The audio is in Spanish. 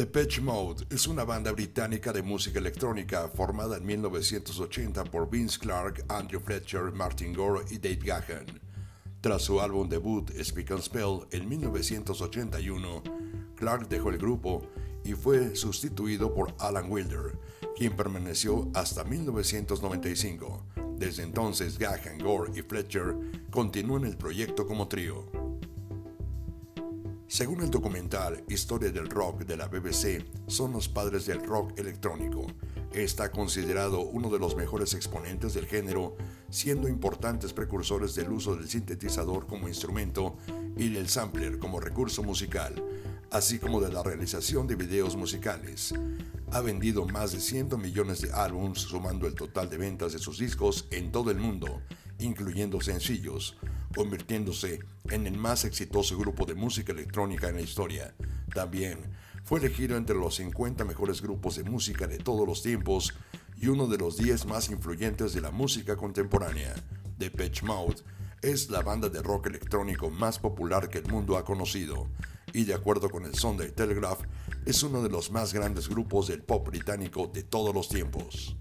Depeche Mode es una banda británica de música electrónica formada en 1980 por Vince Clarke, Andrew Fletcher, Martin Gore y Dave Gahan. Tras su álbum debut Speak and Spell en 1981, Clarke dejó el grupo y fue sustituido por Alan Wilder, quien permaneció hasta 1995. Desde entonces, Gahan, Gore y Fletcher continúan el proyecto como trío. Según el documental Historia del Rock de la BBC, son los padres del rock electrónico. Está considerado uno de los mejores exponentes del género, siendo importantes precursores del uso del sintetizador como instrumento y del sampler como recurso musical, así como de la realización de videos musicales. Ha vendido más de 100 millones de álbumes, sumando el total de ventas de sus discos en todo el mundo, incluyendo sencillos convirtiéndose en el más exitoso grupo de música electrónica en la historia. También fue elegido entre los 50 mejores grupos de música de todos los tiempos y uno de los 10 más influyentes de la música contemporánea. Depeche Mode es la banda de rock electrónico más popular que el mundo ha conocido y de acuerdo con el Sunday Telegraph es uno de los más grandes grupos del pop británico de todos los tiempos.